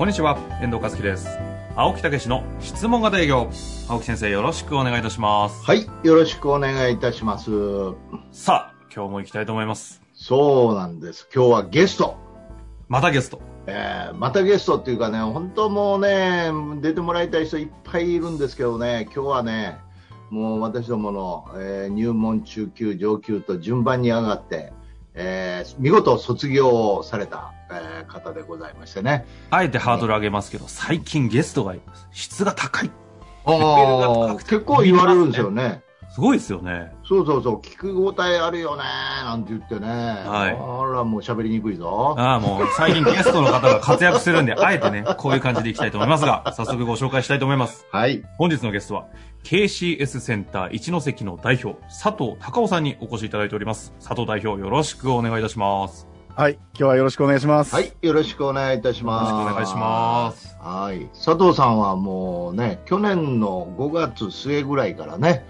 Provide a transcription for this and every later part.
こんにちは、遠藤和樹です。青木武の質問型営業。青木先生、よろしくお願いいたします。はい、よろしくお願いいたします。さあ、今日も行きたいと思います。そうなんです。今日はゲスト。またゲスト。えーまたゲストっていうかね、本当もうね、出てもらいたい人いっぱいいるんですけどね、今日はね、もう私どもの、えー入門、中級、上級と順番に上がって、えー見事卒業をされた、えー方でございましてね。あえてハードル上げますけど、最近ゲストがいます。質が高い。あー結構言われるんですよね。すごいですよね。そうそうそう、聞く応えあるよねなんて言ってね。はいあら、もう喋りにくいぞ。ああ、もう最近ゲストの方が活躍するんで、あえてね、こういう感じでいきたいと思いますが、早速ご紹介したいと思います。はい。本日のゲストは、KCS センター一関の代表、佐藤隆夫さんにお越しいただいております。佐藤代表、よろしくお願いいたします。はい。今日はよろしくお願いします。はい、よろしくお願いいたしよろます。しくお願いします。はい、佐藤さんはもうね、去年の5月末ぐらいからね、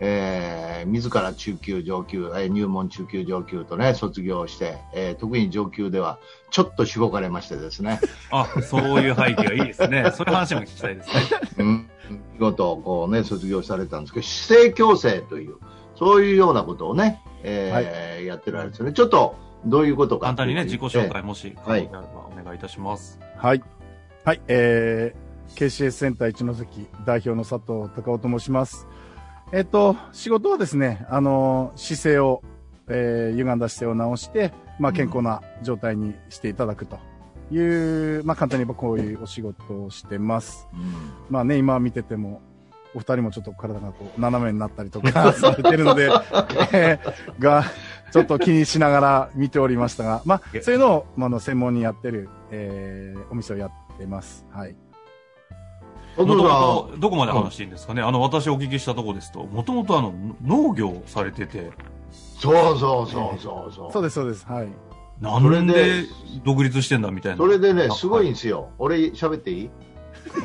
えー、自ら中級、上級、えー入門中級、上級とね、卒業して、えー特に上級ではちょっとしごかれましてですね、あ、そういう背景がいいですね。そういう話も聞きたいですね。うん、見事こうね、卒業されたんですけど、姿勢矯正という、そういうようなことをね、えーやってられるんですよね。ちょっと、どういうことか簡単にね、自己紹介もし、はいお願いいたします。はい。はい。えー、KCS センター一関代表の佐藤隆夫と申します。えっ、と、仕事はですね、あのー姿勢を、えー、歪んだ姿勢を直して、まあ、健康な状態にしていただくという、まあ、簡単に言えばこういうお仕事をしてます。うんまあね、今見てても、お二人もちょっと体がこう斜めになったりとか されてるので、えーが、ちょっと気にしながら見ておりましたが、まあ、そういうのを、まあ、あの専門にやってる、えーお店をやってます。はい。もと佐藤さんもと、どこまで話していいんですかね、あの、私お聞きしたところですと、もともとあの、農業をされてて、そうそうそうそうそう。そうです、そうです。はい。なんそれでで独立してんだみたいな？それでね、あすごいんですよ。俺喋っていい？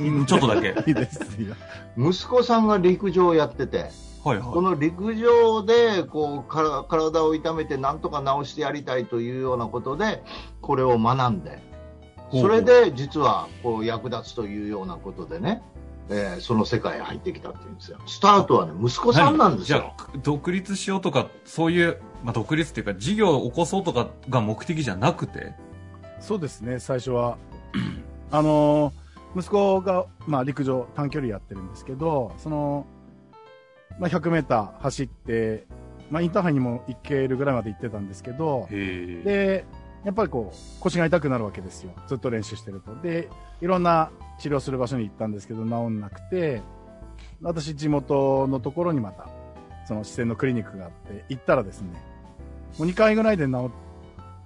うんちょっとだけ。は いいいです。いいよ息子さんが陸上をやってて、はい。この陸上でこうから体を痛めてなんとか治してやりたいというようなことで、これを学んで、それで実はこう役立つというようなことでね、えーその世界へ入ってきたっていうんですよ。スタートはね、息子さんなんですじゃ独立しようとか、そういう、まあ、独立っていうか、事業を起こそうとかが目的じゃなくて、そうですね、最初は。あのー息子が、まあ、陸上短距離やってるんですけど、その、まあ、100メーター走って、まあ、インターハイにも行けるぐらいまで行ってたんですけど。で、やっぱりこう、腰が痛くなるわけですよ。ずっと練習してると。で、いろんな治療する場所に行ったんですけど、治んなくて、私、地元のところにまた、その視線のクリニックがあって、行ったらですね、もう2回ぐらいで治っ、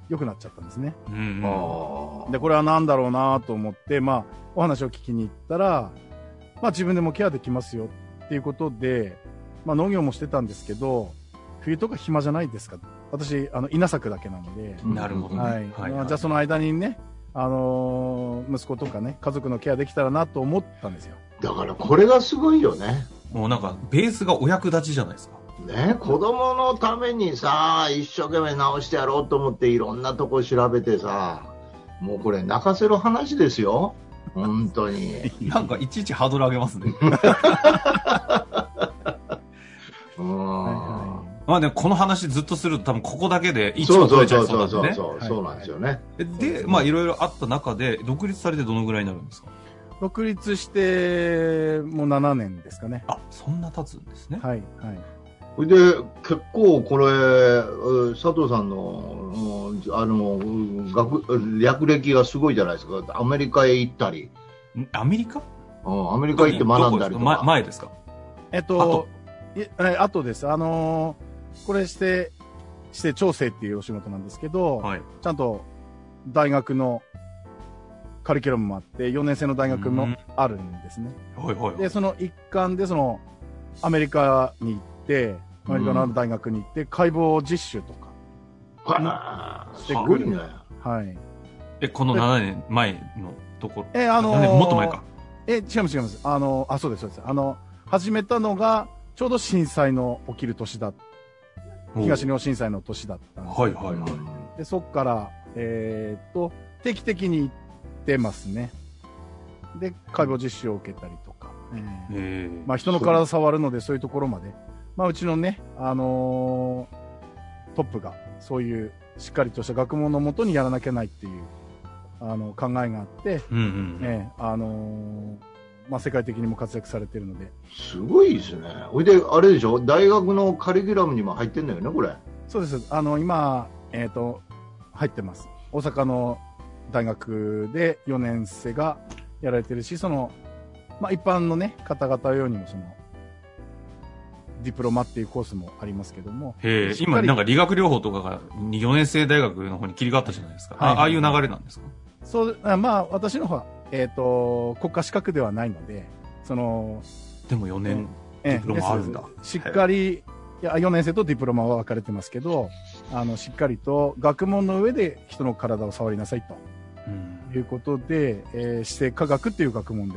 良くなっちゃったんですね。うんで、これは何だろうなと思って、まあ、お話を聞きに行ったら、まあ自分でもケアできますよっていうことで、まあ農業もしてたんですけど、冬とか暇じゃないですか。私、あの、稲作だけなので、なるほどね。はい。はいまあじゃあその間にね、あのー息子とかね、家族のケアできたらなと思ったんですよ。だからこれがすごいよね。もうなんか、ベースがお役立ちじゃないですか。ね、子供のためにさ、一生懸命直してやろうと思っていろんなとこ調べてさ、もうこれ泣かせる話ですよ。本当に。なんか、いちいちハードル上げますね。まあね、この話ずっとすると多分ここだけで1そうそう話取れちゃそそういうそうなんでね。そうそう、そうなんですよね。で、まあいろいろあった中で、独立されてどのぐらいになるんですか？独立して、もう7年ですかね。あ、そんな経つんですね。はい、はい。それで、結構これ、うん佐藤さんの、うんあの、うん学、略歴がすごいじゃないですか。アメリカへ行ったり、ん？アメリカ？うんアメリカ行って学んだりとか。前ですか？えっと、いえ、あとです。あのーこれして、して調整っていうお仕事なんですけど、はい。ちゃんと大学のカリキュラムもあって、4年生の大学もあるんですね。はいはいはい。で、その一環で、その、アメリカに行って、アメリカのある大学に行って、解剖実習とか、はあ、すごいね。はい。え、この7年前のとこ？ろ。え、あの7年もっと前か。え、違います違います。あの、あ、そうですそうです。あの、始めたのが、ちょうど震災の起きる年だ、東日本震災の年だったんです。はいはいはい。で、そっから、えーっと、定期的に行ってますね。で、解剖実習を受けたりとか。えーええまあ、人の体触るので、そういうところまで。まあ、うちのね、あのートップが、そういう、しっかりとした学問のもとにやらなきゃないっていう、あの、考えがあって、うんうん。ええあのーまあ、世界的にも活躍されてるので、すごいですね。ほいで、あれでしょ？大学のカリキュラムにも入ってんだよね、これ。そうです。あの、今、えっ、と、入ってます。大阪の大学で4年生がやられてるし、その、まあ、一般のね、方々用にも、その、ディプロマっていうコースもありますけども、へ今なんか理学療法とかが4年生大学の方に切り替わったじゃないですか。はいあああいう流れなんですか？そう、あまあ、私の方は、えっ、と、国家資格ではないので、その、でも4年。ええ。ディプロマあるんだ。しっかり、いや、4年生とディプロマは分かれてますけど、あの、しっかりと学問の上で人の体を触りなさいうん。ということで、えー、姿勢科学っていう学問で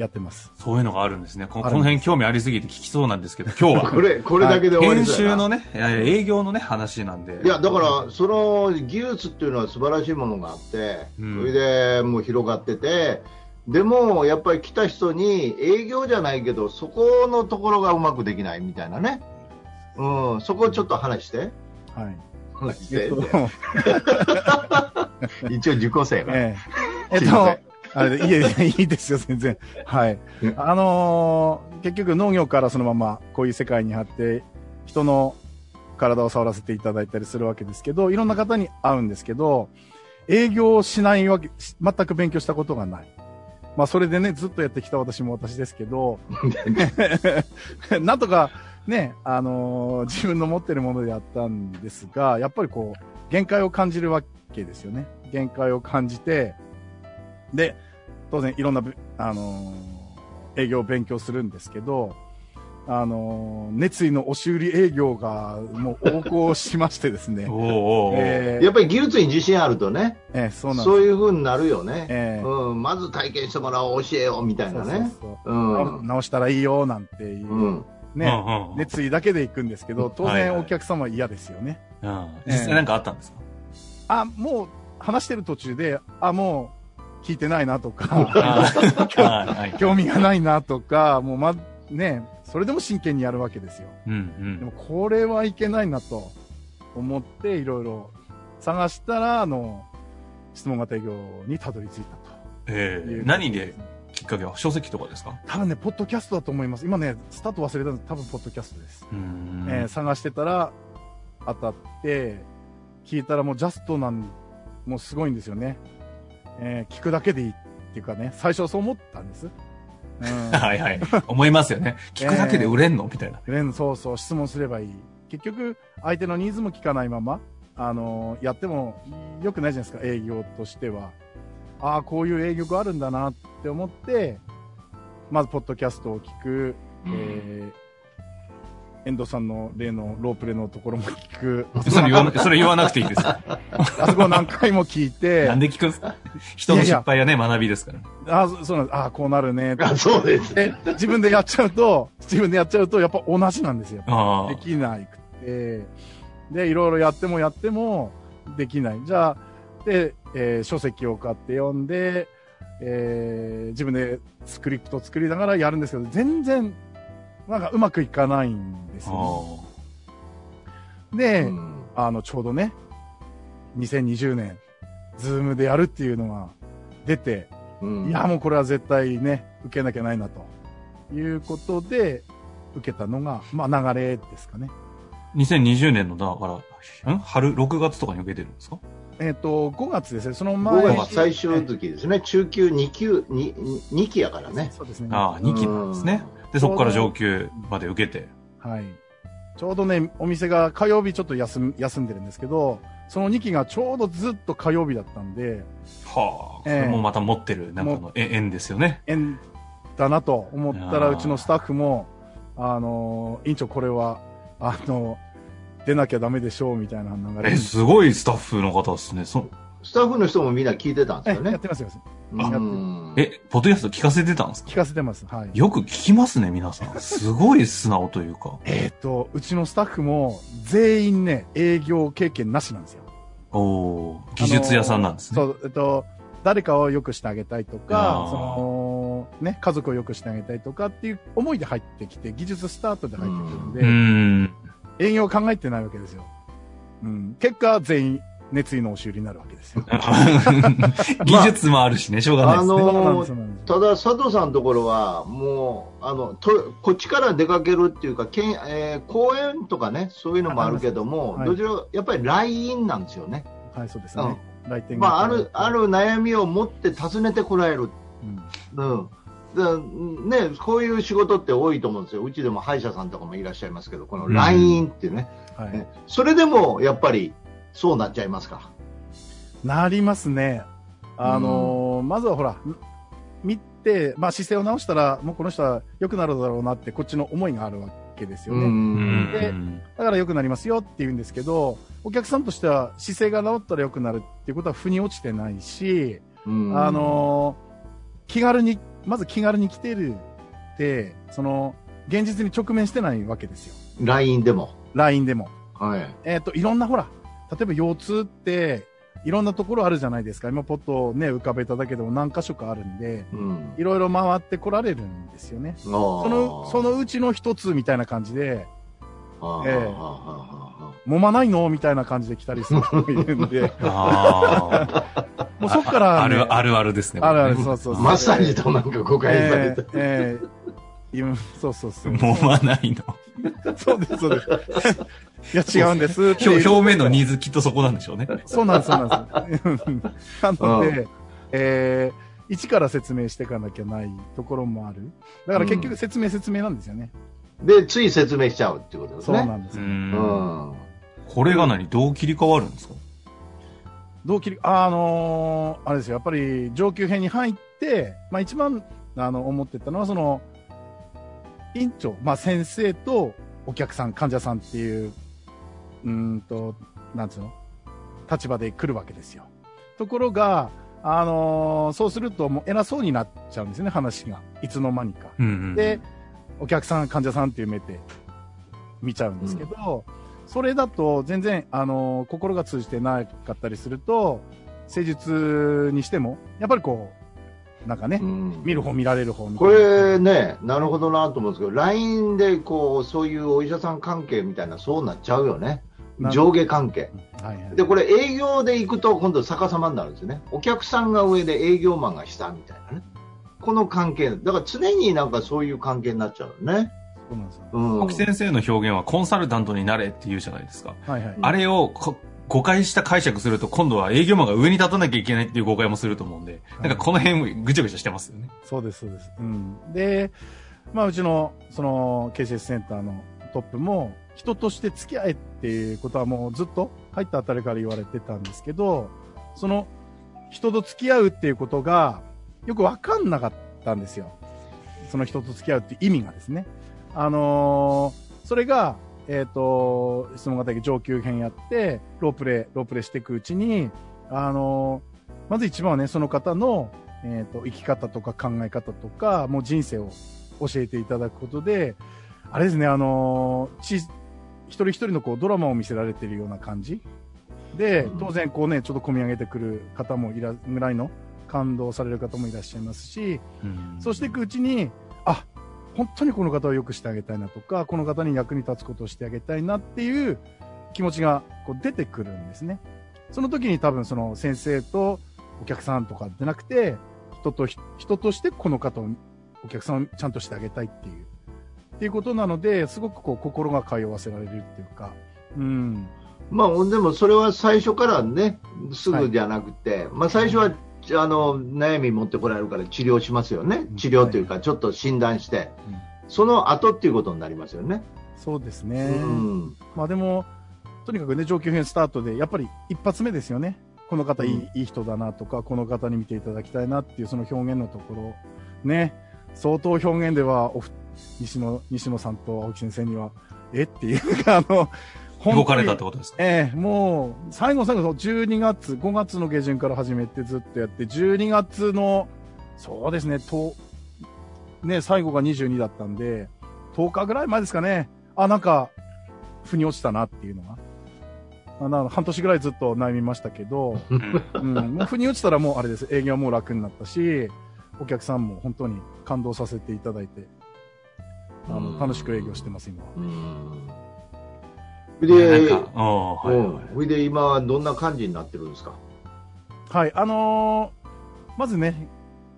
やってます。そういうのがあるんですね。ここあるんですの辺興味ありすぎて聞きそうなんですけど、今日は。これ、これだけで終わり編そうやな集のね、え営業のね、話なんで。いや、だから、その技術っていうのは素晴らしいものがあって、うんそれでもう広がってて、でも、やっぱり来た人に営業じゃないけど、そこのところがうまくできないみたいなね。うん、そこをちょっと話して。はい。話してえっと、一応受講生が。えええっと、あれで、いえいえ、いいですよ、全然。はいうん。あのー結局農業からそのままこういう世界にあって、人の体を触らせていただいたりするわけですけど、いろんな方に会うんですけど、営業をしないわけ、し全く勉強したことがない。まあ、それでね、ずっとやってきた私も私ですけど、なんとか、ね、あのー自分の持ってるものでやったんですが、やっぱりこう、限界を感じるわけですよね。限界を感じて、で、当然いろんなぶ、あのー営業を勉強するんですけど、あのー熱意の押し売り営業がもう横行しましてですね えーやっぱり技術に自信あるとね、えーそうなんです。そういう風になるよね。えーうん、まず体験してもらおう、教えようみたいなね。そうそうそううん。直したらいいよなんていう、うん。ね、うんうん熱意だけで行くんですけど、当はいはい然お客様は嫌ですよね。うん実際なんかあったんですか？あ、もう話してる途中で、あ、もう聞いてないなとか、興味がないなとか、もうま、ね、それでも真剣にやるわけですよ。うんでもこれはいけないなと思っていろいろ探したら、あの、質問型営業にたどり着いたえという。ー何できっかけは書籍とかですか？多分ね、ポッドキャストだと思います。今ね、スタート忘れたんです多分ポッドキャストです。えー探してたら当たって、聞いたらもうジャストなん、もうすごいんですよね。えー聞くだけでいいっていうかね、最初はそう思ったんです。うん。はいはい。思いますよね。聞くだけで売れんの？みたいな。レンそうそう、質問すればいい。結局、相手のニーズも聞かないまま、あのやっても良くないじゃないですか、営業としては。ああ、こういう営業があるんだなって思って、まず、ポッドキャストを聞く、えー、遠藤さんの例のロープレのところも聞く、それ言わな、それ言わなくていいですよ。あそこを何回も聞いて、なんで聞くんですか？人の失敗はね、学びですから。あーそそうなんです。ああ、こうなるね。あそうです。で、自分でやっちゃうと、自分でやっちゃうと、やっぱ同じなんですよ。あできないくて、で、いろいろやってもやってもできない。じゃあ、で、えー書籍を買って読んで、えー自分でスクリプト作りながらやるんですけど、全然、なんかうまくいかないんですあ。よ、ね。で、うんあの、ちょうどね、2020年、 Zoom でやるっていうのが出て、うんいや、もうこれは絶対ね、受けなきゃないな、ということで、受けたのが、まあ流れですかね。2020年の、だから、ん？春、6月とかに受けてるんですか？えっ、と、5月ですね、その前5月最終時ですね。中級2級、2, 2期やからね。そうですね。ああ、2期なんですね。で、そこから上級まで受けて。はい。ちょうどね、お店が火曜日ちょっと休ん休んでるんですけど、その2期がちょうどずっと火曜日だったんで、はあ、ええそれもまた持ってる、なんかのえ縁ですよね。縁だなと思ったら、うちのスタッフも、あの、委員長これは、あの、出なきゃダメでしょうみたいな流れえ、にすごいスタッフの方ですね。そスタッフの人もみんな聞いてたんですよねえやっ。てますよ。うんえ、ポッドキャスト聞かせてたんですか？聞かせてます。はい。よく聞きますね、皆さん。すごい素直というか。えっ、と、うちのスタッフも全員ね、営業経験なしなんですよ。おー技術屋さんなんですね。そう、えっと、誰かを良くしてあげたいとあか、ーその、ね、家族を良くしてあげたいとかっていう思いで入ってきて、技術スタートで入ってくるんで、うーん。営業考えてないわけですよ。うん。結果、全員、熱意の押し売りになるわけですよ。技術もあるしね、しょうがないですね。あのそうなんですそうなんですただ、佐藤さんのところは、もう、あの、と、こっちから出かけるっていうか、けんえー公園とかね、そういうのもあるけども、はいどちらか、やっぱり来院なんですよね。はい、そうですね。来店まあ、ある、がある悩みを持って訪ねてこられる。うんうん。でね、こういう仕事って多いと思うんですよ。うちでも歯医者さんとかもいらっしゃいますけど、この来院っていうね。はいね。それでも、やっぱり、そうなっちゃいますか。なりますね。あのーまずはほら、見て、まあ姿勢を直したら、もうこの人は良くなるだろうなって、こっちの思いがあるわけですよね。うんでだから良くなりますよって言うんですけど、お客さんとしては姿勢が治ったら良くなるっていうことは腑に落ちてないし、うんあのー気軽に、まず気軽に来てるって、その、現実に直面してないわけですよ。LINE でも。LINE でも。はい。えっ、と、いろんなほら、例えば腰痛って、いろんなところあるじゃないですか。今ポットをね、浮かべただけでも何箇所かあるんで、うん。いろいろ回ってこられるんですよね。そその、そのうちの一つみたいな感じで、あええあ揉まないの？みたいな感じで来たりする人もいるんで、あ もうそっかあ。ら、ね、ある、あるあるですね。あるある、こそうそうそう。マッサージとなんか誤解されてえー、えー今そうそうそう。揉まないの。そうです、そうです。いや、違うんですっていう。表表面のニーズきっとそこなんでしょうね。そうなんです、そうなんです。なので、えー、一から説明していかなきゃないところもある。だから結局説明説明なんですよね。で、つい説明しちゃうっていうことですね。そうなんですう。。うんん。これが何どう切り替わるんですか？どう切り、あのーあれですよ、やっぱり上級編に入って、まあ一番、あの、思ってたのは、その、院長、まあ先生とお客さん、患者さんっていう、うーんと、なんつうの？立場で来るわけですよ。ところが、あのーそうするともう偉そうになっちゃうんですね、話が。いつの間にか。うんうん。で、お客さん、患者さんっていう目で見ちゃうんですけど、それだと全然、あの、心が通じてなかったりすると、施術にしても、やっぱりこう、なんかね、うん見る方見られる方こ。れね、なるほどなと思うんですけど、LINE でこう、そういうお医者さん関係みたいな、そうなっちゃうよね。な上下関係。はいはい。で、これ営業で行くと今度逆さまになるんですよね。お客さんが上で営業マンが下みたいなね。この関係。だから常になんかそういう関係になっちゃうよね。そうなんですよ。うん。奥先生の表現はコンサルタントになれって言うじゃないですか。はいはい。あれをこ誤解した解釈すると今度は営業マンが上に立たなきゃいけないっていう誤解もすると思うんで、なんかこの辺ぐちゃぐちゃしてますよね。そうです、そうです。うん。で、まあ、うちの、その、KCS センターのトップも、人として付き合えっていうことはもうずっと入ったあたりから言われてたんですけど、その、人と付き合うっていうことが、よくわかんなかったんですよ。その人と付き合うっていう意味がですね。あのーそれが、えっ、と、質問型上級編やって、ロープレイ、ロープレイしていくうちに、あのーまず一番はね、その方の、えっ、と、生き方とか考え方とか、もう人生を教えていただくことで、あれですね、あのーち、一人一人のこうドラマを見せられているような感じ。でうん、当然こうね、ちょっと込み上げてくる方もいら、ぐらいの感動される方もいらっしゃいますし、そうしていくうちに、あ、本当にこの方を良くしてあげたいなとか、この方に役に立つことをしてあげたいなっていう気持ちがこう出てくるんですね。その時に多分その先生とお客さんとかじゃなくて、人とひ、人としてこの方を、お客さんをちゃんとしてあげたいっていう、っていうことなので、すごくこう心が通わせられるっていうか、うん。まあ、でもそれは最初からね、すぐじゃなくて、まあ最初は、あの、悩み持ってこられるから治療しますよねう。ん治療というか、ちょっと診断して、うんその後っていうことになりますよね。そうですうね。ん。まあでも、とにかくね、上級編スタートで、やっぱり一発目ですよね。この方いい,、うんいい人だなとか、この方に見ていただきたいなっていうその表現のところ、ね、相当表現では西野、西野さんと青木先生には、え？っていうか、あの、動かれたってことですか？ええもう、最後の最後の12月、5月の下旬から始めてずっとやって、12月の、そうですね、と、ね、最後が22だったんで、10日ぐらい前ですかね、あ、なんか、腑に落ちたなっていうのが。あな半年ぐらいずっと悩みましたけど、うん。うん、もう腑に落ちたらもうあれです、営業はもう楽になったし、お客さんも本当に感動させていただいて、あうん。の、楽しく営業してます、今は。で、んか、うんはいはい。で今はどんな感じになってるんですか？はい、あのーまずね、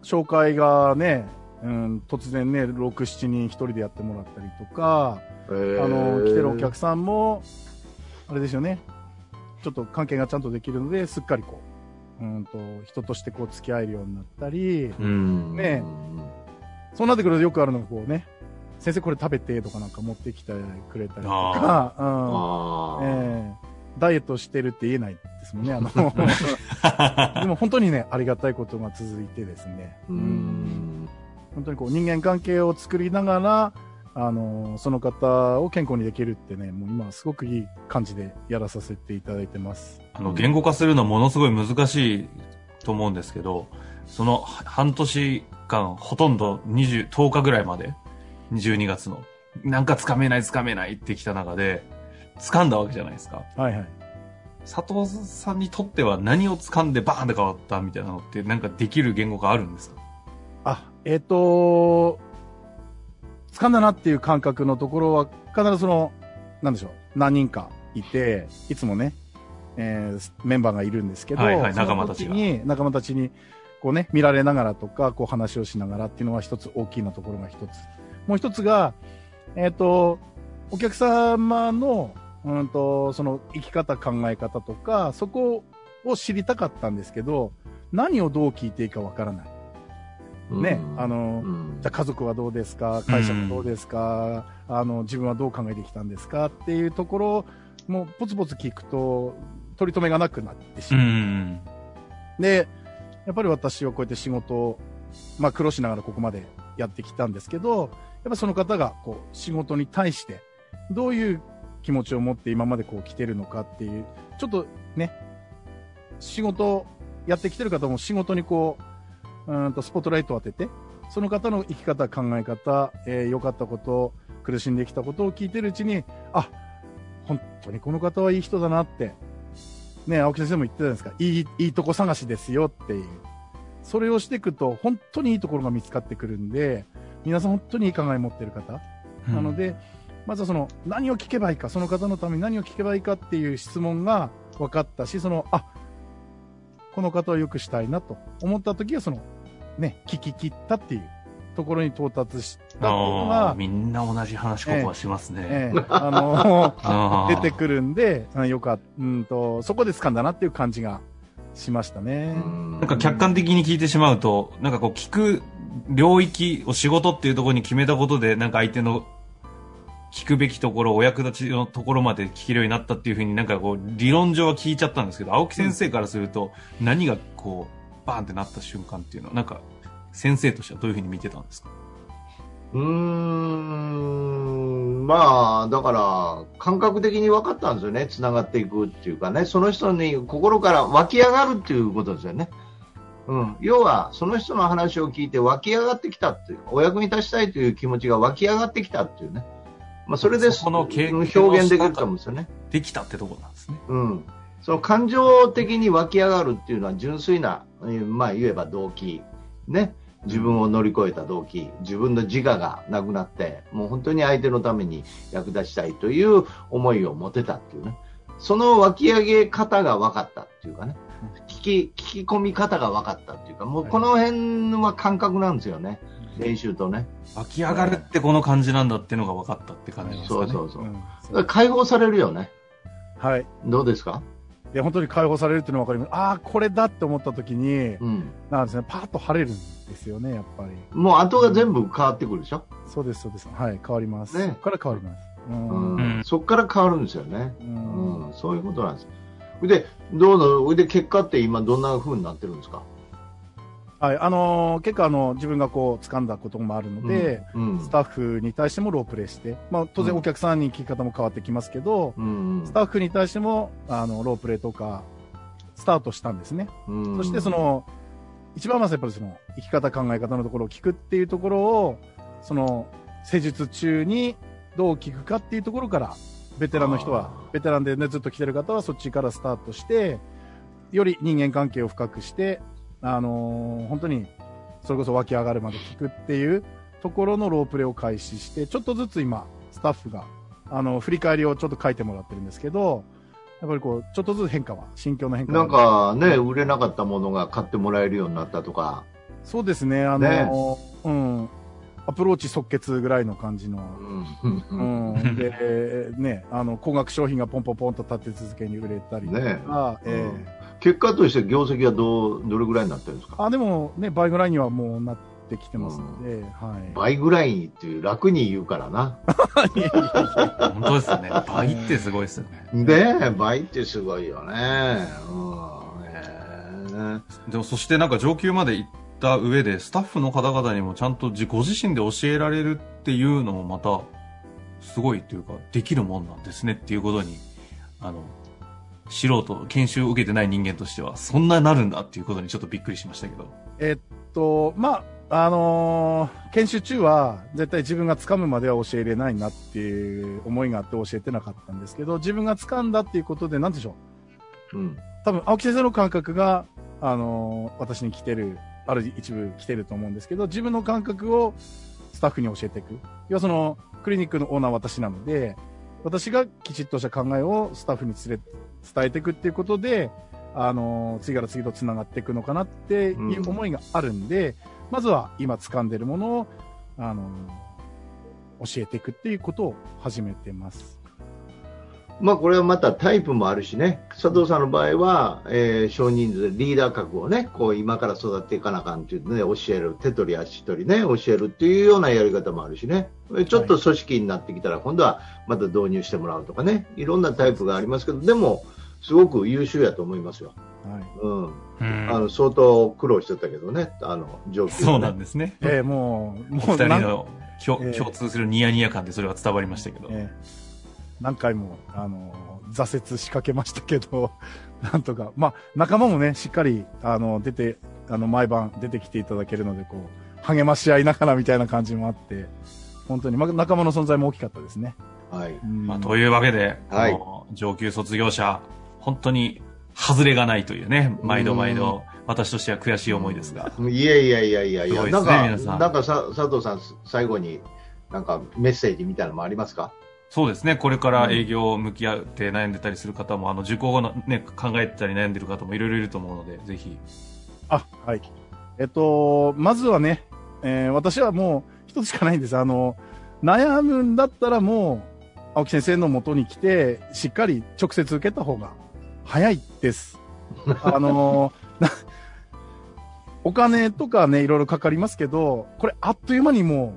紹介がね、うん、突然ね、6、7人一人でやってもらったりとか、あのあのー来てるお客さんも、あれですよね、ちょっと関係がちゃんとできるので、すっかりこう、うんと、人としてこう付き合えるようになったり、うん。ね。そうなってくるとよくあるのがこうね、先生これ食べてとかなんか持ってきてくれたりとか、うん。ええダイエットしてるって言えないですもんね、あの、でも本当にね、ありがたいことが続いてですね、う。ん。本当にこう人間関係を作りながら、あの、その方を健康にできるってね、もう今すごくいい感じでやらさせていただいてます。あの、言語化するのものすごい難しいと思うんですけど、そのは半年間、ほとんど20、10日ぐらいまで、12月の、なんかつかめないつかめないってきた中で、掴んだわけじゃないですか。はいはい。佐藤さんにとっては何を掴んでバーンって変わったみたいなのって、なんかできる言語があるんですか？あ、えっ、と、掴んだなっていう感覚のところは、必ずその、なんでしょう、何人かいて、いつもね、えーメンバーがいるんですけど、はいはいその仲間たちに、仲間たちに、こうね、見られながらとか、こう話をしながらっていうのは一つ大きなところが一つ。もう一つが、えっ、と、お客様の、うんと、その生き方、考え方とか、そこを知りたかったんですけど、何をどう聞いていいかわからない。ね、あの、うんじゃあ家族はどうですか？会社はどうですか、あの、自分はどう考えてきたんですか？っていうところを、もうポツポツ聞くと、取り留めがなくなってしうまう。ん。で、やっぱり私はこうやって仕事を、まあ苦労しながらここまでやってきたんですけど、やっぱその方がこう仕事に対して、どういう気持ちを持って今までこう来てるのかっていう、ちょっとね、仕事やってきてる方も仕事にこう、うんとスポットライトを当てて、その方の生き方、考え方、えー良かったこと、苦しんできたことを聞いてるうちに、あ、本当にこの方はいい人だなって、ね、青木先生も言ってたじゃないですか。いい、いいとこ探しですよっていう。それをしていくと、本当にいいところが見つかってくるんで、皆さん本当にいい考え持ってる方？なので、まずはその、何を聞けばいいか、その方のために何を聞けばいいかっていう質問が分かったし、その、あ、この方を良くしたいなと思った時は、その、ね、聞き切ったっていうところに到達したっていうのが、みんな同じ話ここはしますね。ええあの 出てくるんで、うんよかった、うんと、そこで掴んだなっていう感じがしましたね。なんか客観的に聞いてしまうと、なんかこう聞く領域を仕事っていうところに決めたことで、なんか相手の聞くべきところ、お役立ちのところまで聞けるようになったっていうふうになんかこう理論上は聞いちゃったんですけど、青木先生からすると何がこうバーンってなった瞬間っていうのは、なんか先生としてはどういうふうに見てたんですか？うーん、まあ、だから、感覚的に分かったんですよね、つながっていくっていうかね、その人に心から湧き上がるっていうことですよね。うん、要は、その人の話を聞いて湧き上がってきたっていう、お役に立ちたいという気持ちが湧き上がってきたっていうね、まあ、それでそこの表現できると思うんですよね。できたってところなんですね。うん、その感情的に湧き上がるっていうのは純粋な、えーまあ、言えば動機、ね、自分を乗り越えた動機、自分の自我がなくなって、もう本当に相手のために役立ちたいという思いを持てたっていうね、その湧き上げ方が分かったっていうかね、聞き聞き込み方が分かったっていうか、もうこの辺は感覚なんですよね、練習とね。湧き上がるってこの感じなんだっていうのが分かったって感じなんですかね。そうそうそうう。ん解放されるよね。はい。どうですか？で、本当に解放されるっていうのは分かります。ああ、これだって思った時に、うん。なんですね、パーッと晴れるんですよね、やっぱり。もう後が全部変わってくるでしょ？そうです、そうです。はい、変わります。ねそこから変わります。うんうんうんそこから変わるんですよね。ううんん、そういうことなんです。で、どうの、で、結果って今どんな風になってるんですか？はい、あのー結構あの、自分がこう、掴んだこともあるので、うん、スタッフに対してもロープレイして、まあ、当然うんお客さんに聞き方も変わってきますけど、うん、スタッフに対しても、あの、ロープレイとか、スタートしたんですね。うんそしてそ、の、一番まずやっぱりその、生き方考え方のところを聞くっていうところを、その、施術中にどう聞くかっていうところから、ベテランの人は、ベテランでね、ずっと来てる方はそっちからスタートして、より人間関係を深くして、あのー本当に、それこそ湧き上がるまで聞くっていうところのロープレを開始して、ちょっとずつ今、スタッフが、あの、振り返りをちょっと書いてもらってるんですけど、やっぱりこう、ちょっとずつ変化は、心境の変化は。なんかね、売れなかったものが買ってもらえるようになったとか、そうですね、あの、ね。うん、アプローチ即決ぐらいの感じの、うん。うん、で、ね、あの、高額商品がポンポンポンと立て続けに売れたりとか、ね。えうん。え結果として業績はどう、どれぐらいになってるんですか？あ、でもね、倍ぐらいにはもうなってきてますので、はい。倍ぐらいっていう楽に言うからな。本当ですよね。倍ってすごいですよね。で、倍ってすごいよね。うんへえでもそしてなんか上級まで行った上で、スタッフの方々にもちゃんと自ご自身で教えられるっていうのもまた、すごいというか、できるもんなんですねっていうことに、あの、素人、研修を受けてない人間としては、そんななるんだっていうことにちょっとびっくりしましたけど。えっと、まあ、あのー研修中は絶対自分が掴むまでは教えれないなっていう思いがあって教えてなかったんですけど、自分が掴んだっていうことで、なんでしょう。うん。多分、青木先生の感覚が、あのー私に来てる、ある一部来てると思うんですけど、自分の感覚をスタッフに教えていく。要はその、クリニックのオーナーは私なので、私がきちっとした考えをスタッフに連れ、伝えていくっていうことで、あのー次から次と繋がっていくのかなっていう思いがあるんで、まずは今掴んでるものを、あの教えていくっていうことを始めてます。まあこれはまたタイプもあるしね、佐藤さんの場合は、えー少人数でリーダー格をね、こう今から育っていかなあかんっていうね、教える、手取り足取りね、教えるっていうようなやり方もあるしね、ちょっと組織になってきたら今度はまた導入してもらうとかね、いろんなタイプがありますけど、でも、すごく優秀やと思いますよ。はい。うん。うんあの、相当苦労してたけどね、あの、上級、ね。そうなんですね。えーもう、もおう二人の共えー共通するニヤニヤ感でそれは伝わりましたけど。ええ何回も、あの、挫折しかけましたけど、なんとか、まあ、仲間もね、しっかり、あの、出て、あの、毎晩出てきていただけるので、こう、励まし合いながらみたいな感じもあって、本当に、ま、仲間の存在も大きかったですね。はい。うんまあ、というわけで、はいこの上級卒業者、本当に外れがないというね、毎度毎度、私としては悔しい思いですが。いやいやいやいやいや、いですねなんか、皆さんなんかさ佐藤さん、最後に、なんかメッセージみたいなのもありますか？そうですね、これから営業向き合って悩んでたりする方も、あの、受講後のね、考えてたり悩んでる方もいろいろいると思うので、ぜひ。あ、はい。えっと、まずはね、えー私はもう一つしかないんです。あの、悩むんだったらもう、青木先生の元に来て、しっかり直接受けた方が早いです。あの、なお金とかね、いろいろかかりますけど、これあっという間にも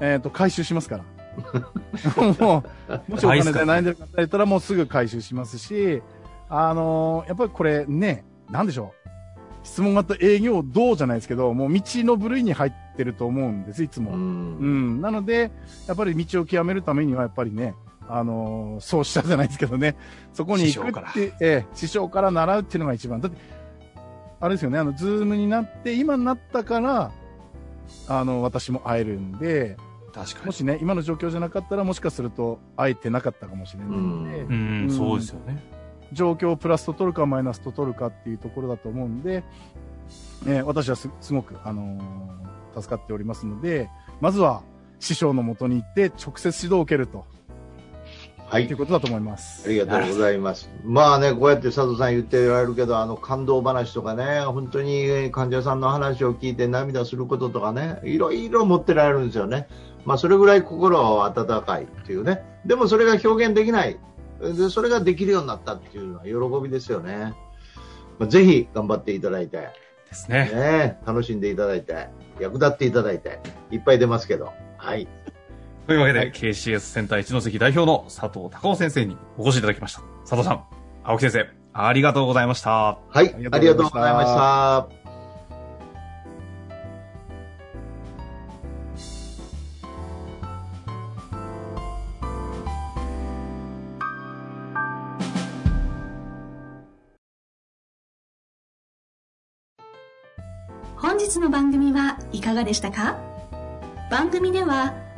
う、えっ、と、回収しますから。もう、もしお金で悩んでる方いたらもうすぐ回収しますし、あのやっぱりこれね、なんでしょう。質問型営業どうじゃないですけど、もう道の部類に入ってると思うんです、いつも。ううん。なので、やっぱり道を極めるためには、やっぱりね、あのーそうしたじゃないですけどね、そこに行くって、ええ師匠から習うっていうのが一番。だって、あれですよね、あの、ズームになって、今になったから、あの、私も会えるんで、確かに。もしね、今の状況じゃなかったら、もしかすると会えてなかったかもしれないんで、うん、うん。そうですよね。状況をプラスと取るかマイナスと取るかっていうところだと思うんで、えー私はすすごく、あのー助かっておりますので、まずは師匠のもとに行って直接指導を受けると、、はいいうことだと思います。ありがとうございます。まあね、こうやって佐藤さん言ってられるけど、あの感動話とかね、本当に患者さんの話を聞いて涙することとかね、いろいろ持ってられるんですよね。まあそれぐらい心温かいっていうね。でもそれが表現できない。で、それができるようになったっていうのは喜びですよね。まあ、ぜひ頑張っていただいて、ですね。ね、楽しんでいただいて、役立っていただいて、いっぱい出ますけど。はい。というわけで、はい KCS センター一関代表の佐藤隆夫先生にお越しいただきました。佐藤さん、青木先生、ありがとうございました。はい、ありがととうございました。本日の番組はいかがでしたか？番組では